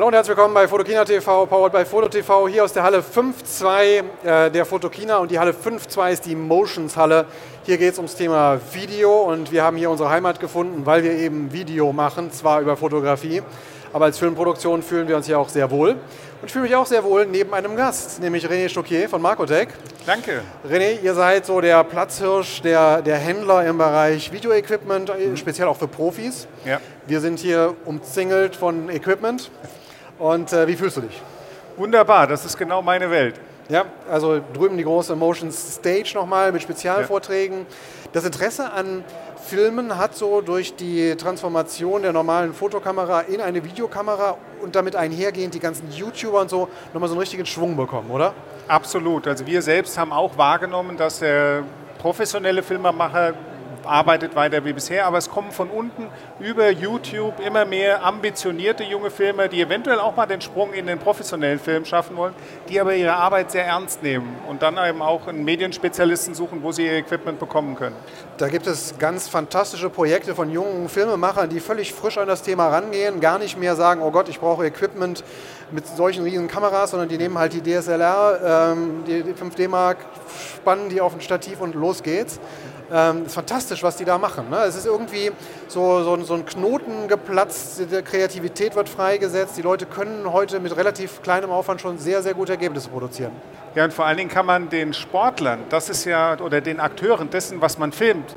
Hallo und herzlich willkommen bei Fotokina TV, powered by Foto TV, hier aus der Halle 5.2 äh, der Fotokina und die Halle 5.2 ist die Motions Halle. Hier geht es ums Thema Video und wir haben hier unsere Heimat gefunden, weil wir eben Video machen, zwar über Fotografie, aber als Filmproduktion fühlen wir uns hier auch sehr wohl. Und ich fühle mich auch sehr wohl neben einem Gast, nämlich René Stockier von Marcotech. Danke. René, ihr seid so der Platzhirsch, der, der Händler im Bereich Videoequipment, mhm. speziell auch für Profis. Ja. Wir sind hier umzingelt von Equipment. Und äh, wie fühlst du dich? Wunderbar, das ist genau meine Welt. Ja, also drüben die große Motions Stage nochmal mit Spezialvorträgen. Ja. Das Interesse an Filmen hat so durch die Transformation der normalen Fotokamera in eine Videokamera und damit einhergehend die ganzen YouTuber und so nochmal so einen richtigen Schwung bekommen, oder? Absolut. Also wir selbst haben auch wahrgenommen, dass der professionelle Filmemacher arbeitet weiter wie bisher, aber es kommen von unten über YouTube immer mehr ambitionierte junge Filme, die eventuell auch mal den Sprung in den professionellen Film schaffen wollen, die aber ihre Arbeit sehr ernst nehmen und dann eben auch einen Medienspezialisten suchen, wo sie ihr Equipment bekommen können. Da gibt es ganz fantastische Projekte von jungen Filmemachern, die völlig frisch an das Thema rangehen, gar nicht mehr sagen, oh Gott, ich brauche Equipment mit solchen riesigen Kameras, sondern die nehmen halt die DSLR, ähm, die 5D Mark, spannen die auf ein Stativ und los geht's. Ähm, ist fantastisch, was die da machen. Ne? Es ist irgendwie so, so, so ein Knoten geplatzt, die Kreativität wird freigesetzt. Die Leute können heute mit relativ kleinem Aufwand schon sehr, sehr gute Ergebnisse produzieren. Ja, und vor allen Dingen kann man den Sportlern, das ist ja, oder den Akteuren dessen, was man filmt,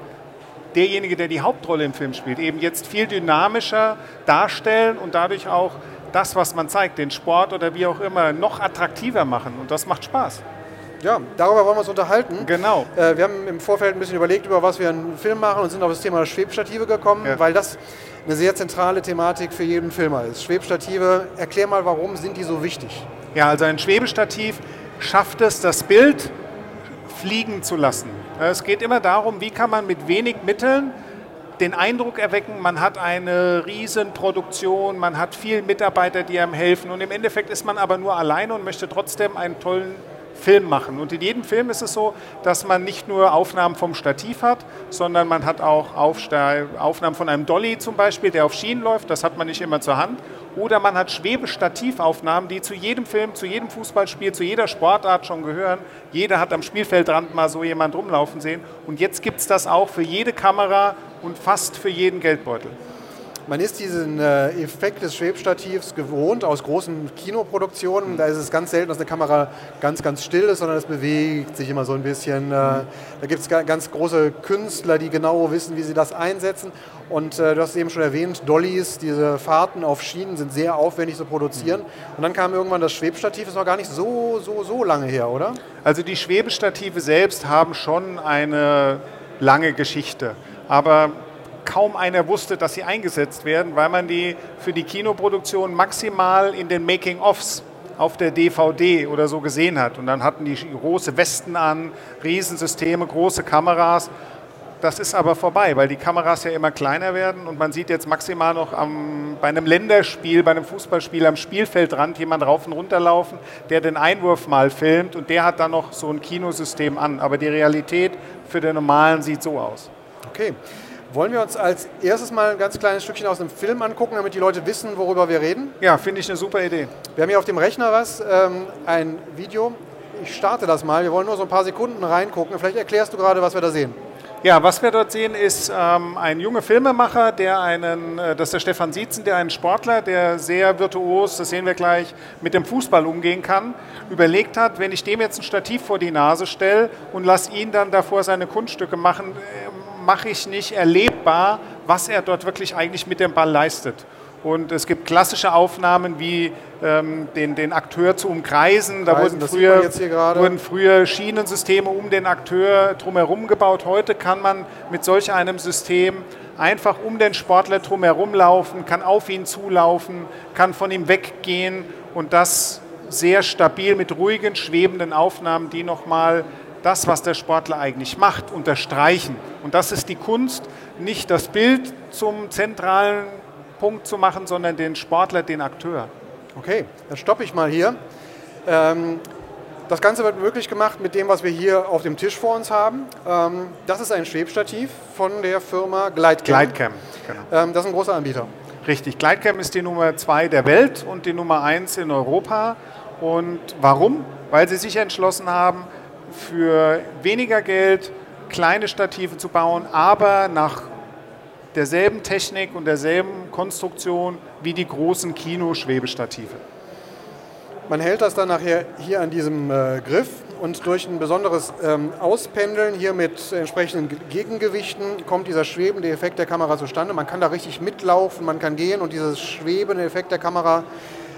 derjenige, der die Hauptrolle im Film spielt, eben jetzt viel dynamischer darstellen und dadurch auch das, was man zeigt, den Sport oder wie auch immer, noch attraktiver machen. Und das macht Spaß. Ja, darüber wollen wir uns unterhalten. Genau. Äh, wir haben im Vorfeld ein bisschen überlegt, über was wir einen Film machen und sind auf das Thema Schwebstative gekommen, ja. weil das eine sehr zentrale Thematik für jeden Filmer ist. Schwebstative, erklär mal, warum sind die so wichtig? Ja, also ein Schwebestativ schafft es, das Bild fliegen zu lassen. Es geht immer darum, wie kann man mit wenig Mitteln den Eindruck erwecken, man hat eine Riesenproduktion, man hat viele Mitarbeiter, die einem helfen und im Endeffekt ist man aber nur alleine und möchte trotzdem einen tollen Film machen. Und in jedem Film ist es so, dass man nicht nur Aufnahmen vom Stativ hat, sondern man hat auch Aufnahmen von einem Dolly zum Beispiel, der auf Schienen läuft. Das hat man nicht immer zur Hand. Oder man hat Schwebestativaufnahmen, die zu jedem Film, zu jedem Fußballspiel, zu jeder Sportart schon gehören. Jeder hat am Spielfeldrand mal so jemand rumlaufen sehen. Und jetzt gibt es das auch für jede Kamera und fast für jeden Geldbeutel. Man ist diesen äh, Effekt des Schwebstativs gewohnt aus großen Kinoproduktionen. Da ist es ganz selten, dass eine Kamera ganz, ganz still ist, sondern es bewegt sich immer so ein bisschen. Äh, da gibt es ganz große Künstler, die genau wissen, wie sie das einsetzen. Und äh, du hast eben schon erwähnt, Dollys, diese Fahrten auf Schienen sind sehr aufwendig zu produzieren. Und dann kam irgendwann das Schwebstativ, ist noch gar nicht so, so, so lange her, oder? Also die Schwebestative selbst haben schon eine lange Geschichte. Aber kaum einer wusste, dass sie eingesetzt werden, weil man die für die Kinoproduktion maximal in den Making-ofs auf der DVD oder so gesehen hat. Und dann hatten die große Westen an, Riesensysteme, große Kameras. Das ist aber vorbei, weil die Kameras ja immer kleiner werden und man sieht jetzt maximal noch am, bei einem Länderspiel, bei einem Fußballspiel am Spielfeldrand jemand rauf und runter laufen, der den Einwurf mal filmt und der hat dann noch so ein Kinosystem an. Aber die Realität für den Normalen sieht so aus. Okay. Wollen wir uns als erstes mal ein ganz kleines Stückchen aus einem Film angucken, damit die Leute wissen, worüber wir reden? Ja, finde ich eine super Idee. Wir haben hier auf dem Rechner was, ähm, ein Video. Ich starte das mal. Wir wollen nur so ein paar Sekunden reingucken. Vielleicht erklärst du gerade, was wir da sehen. Ja, was wir dort sehen, ist ähm, ein junger Filmemacher, der einen, äh, das ist der Stefan Sietzen, der einen Sportler, der sehr virtuos, das sehen wir gleich, mit dem Fußball umgehen kann, überlegt hat, wenn ich dem jetzt ein Stativ vor die Nase stelle und lasse ihn dann davor seine Kunststücke machen, äh, mache ich nicht erlebbar, was er dort wirklich eigentlich mit dem Ball leistet. Und es gibt klassische Aufnahmen wie ähm, den, den Akteur zu umkreisen. Da Kreisen, wurden, früher, wurden früher Schienensysteme um den Akteur drumherum gebaut. Heute kann man mit solch einem System einfach um den Sportler drumherum laufen, kann auf ihn zulaufen, kann von ihm weggehen und das sehr stabil mit ruhigen, schwebenden Aufnahmen, die nochmal das, was der Sportler eigentlich macht, unterstreichen. Und das ist die Kunst, nicht das Bild zum zentralen Punkt zu machen, sondern den Sportler, den Akteur. Okay, dann stoppe ich mal hier. Ähm, das Ganze wird möglich gemacht mit dem, was wir hier auf dem Tisch vor uns haben. Ähm, das ist ein Schwebstativ von der Firma Glidecam. Glidecam, genau. Ähm, das ist ein großer Anbieter. Richtig, Glidecam ist die Nummer zwei der Welt und die Nummer eins in Europa. Und warum? Weil sie sich entschlossen haben, für weniger Geld kleine Stative zu bauen, aber nach derselben Technik und derselben Konstruktion wie die großen Kinoschwebestative. Man hält das dann nachher hier an diesem äh, Griff und durch ein besonderes ähm, Auspendeln hier mit entsprechenden Gegengewichten kommt dieser schwebende Effekt der Kamera zustande. Man kann da richtig mitlaufen, man kann gehen und dieses schwebende Effekt der Kamera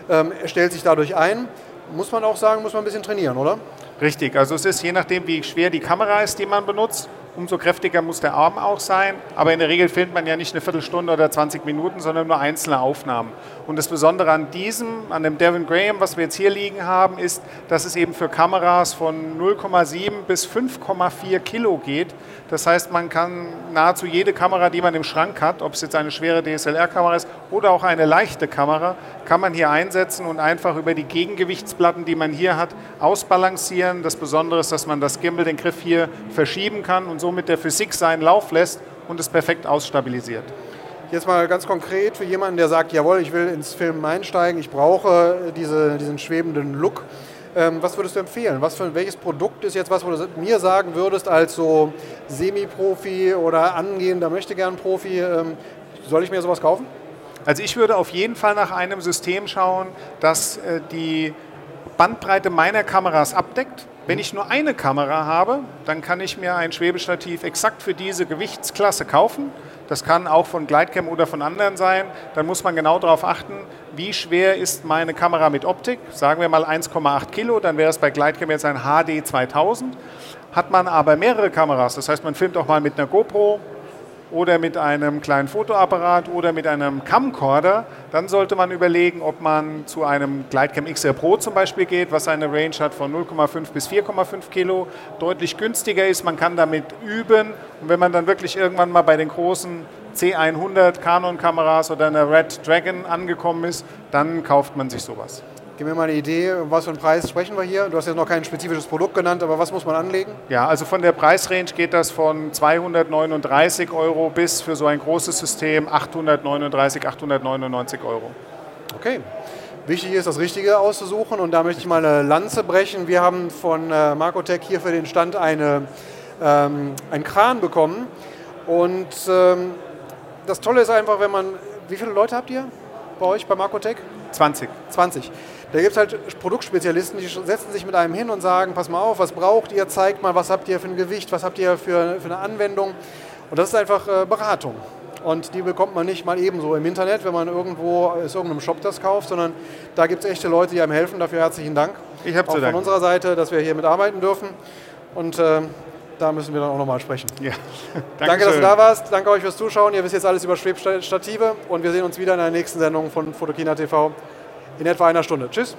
ähm, stellt sich dadurch ein. Muss man auch sagen, muss man ein bisschen trainieren, oder? Richtig, also es ist je nachdem, wie schwer die Kamera ist, die man benutzt, umso kräftiger muss der Arm auch sein. Aber in der Regel filmt man ja nicht eine Viertelstunde oder 20 Minuten, sondern nur einzelne Aufnahmen. Und das Besondere an diesem, an dem Devon Graham, was wir jetzt hier liegen haben, ist, dass es eben für Kameras von 0,7 bis 5,4 Kilo geht. Das heißt, man kann nahezu jede Kamera, die man im Schrank hat, ob es jetzt eine schwere DSLR-Kamera ist oder auch eine leichte Kamera, kann man hier einsetzen und einfach über die Gegengewichtsplatten, die man hier hat, ausbalancieren. Das Besondere ist, dass man das Gimbal, den Griff hier verschieben kann und somit der Physik seinen Lauf lässt und es perfekt ausstabilisiert. Jetzt mal ganz konkret für jemanden, der sagt, jawohl, ich will ins Film einsteigen, ich brauche diese, diesen schwebenden Look. Ähm, was würdest du empfehlen? Was für, welches Produkt ist jetzt was, wo du mir sagen würdest, als so Semi-Profi oder angehender Möchtegern-Profi, ähm, soll ich mir sowas kaufen? Also ich würde auf jeden Fall nach einem System schauen, das äh, die Bandbreite meiner Kameras abdeckt. Wenn ich nur eine Kamera habe, dann kann ich mir ein Schwebestativ exakt für diese Gewichtsklasse kaufen. Das kann auch von Glidecam oder von anderen sein. Dann muss man genau darauf achten, wie schwer ist meine Kamera mit Optik. Sagen wir mal 1,8 Kilo, dann wäre es bei Glidecam jetzt ein HD 2000. Hat man aber mehrere Kameras, das heißt, man filmt auch mal mit einer GoPro oder mit einem kleinen Fotoapparat oder mit einem Camcorder, dann sollte man überlegen, ob man zu einem Glidecam XR Pro zum Beispiel geht, was eine Range hat von 0,5 bis 4,5 Kilo, deutlich günstiger ist. Man kann damit üben und wenn man dann wirklich irgendwann mal bei den großen C100 Canon-Kameras oder einer Red Dragon angekommen ist, dann kauft man sich sowas. Gib mir mal eine Idee, um was für einen Preis sprechen wir hier? Du hast jetzt noch kein spezifisches Produkt genannt, aber was muss man anlegen? Ja, also von der Preisrange geht das von 239 Euro bis für so ein großes System 839, 899 Euro. Okay. Wichtig ist, das Richtige auszusuchen und da möchte ich mal eine Lanze brechen. Wir haben von äh, Marcotech hier für den Stand eine, ähm, einen Kran bekommen und ähm, das Tolle ist einfach, wenn man, wie viele Leute habt ihr bei euch bei Marcotech? 20. 20. Da gibt es halt Produktspezialisten, die setzen sich mit einem hin und sagen, pass mal auf, was braucht ihr, zeigt mal, was habt ihr für ein Gewicht, was habt ihr für, für eine Anwendung. Und das ist einfach äh, Beratung. Und die bekommt man nicht mal ebenso im Internet, wenn man irgendwo aus irgendeinem Shop das kauft, sondern da gibt es echte Leute, die einem helfen. Dafür herzlichen Dank. Ich habe zu danken. Von unserer Seite, dass wir hier mitarbeiten dürfen. Und äh, da müssen wir dann auch nochmal sprechen. Ja. Danke, dass du da warst. Danke euch fürs Zuschauen. Ihr wisst jetzt alles über Schwebstative und wir sehen uns wieder in der nächsten Sendung von Fotokina TV in etwa einer Stunde. Tschüss.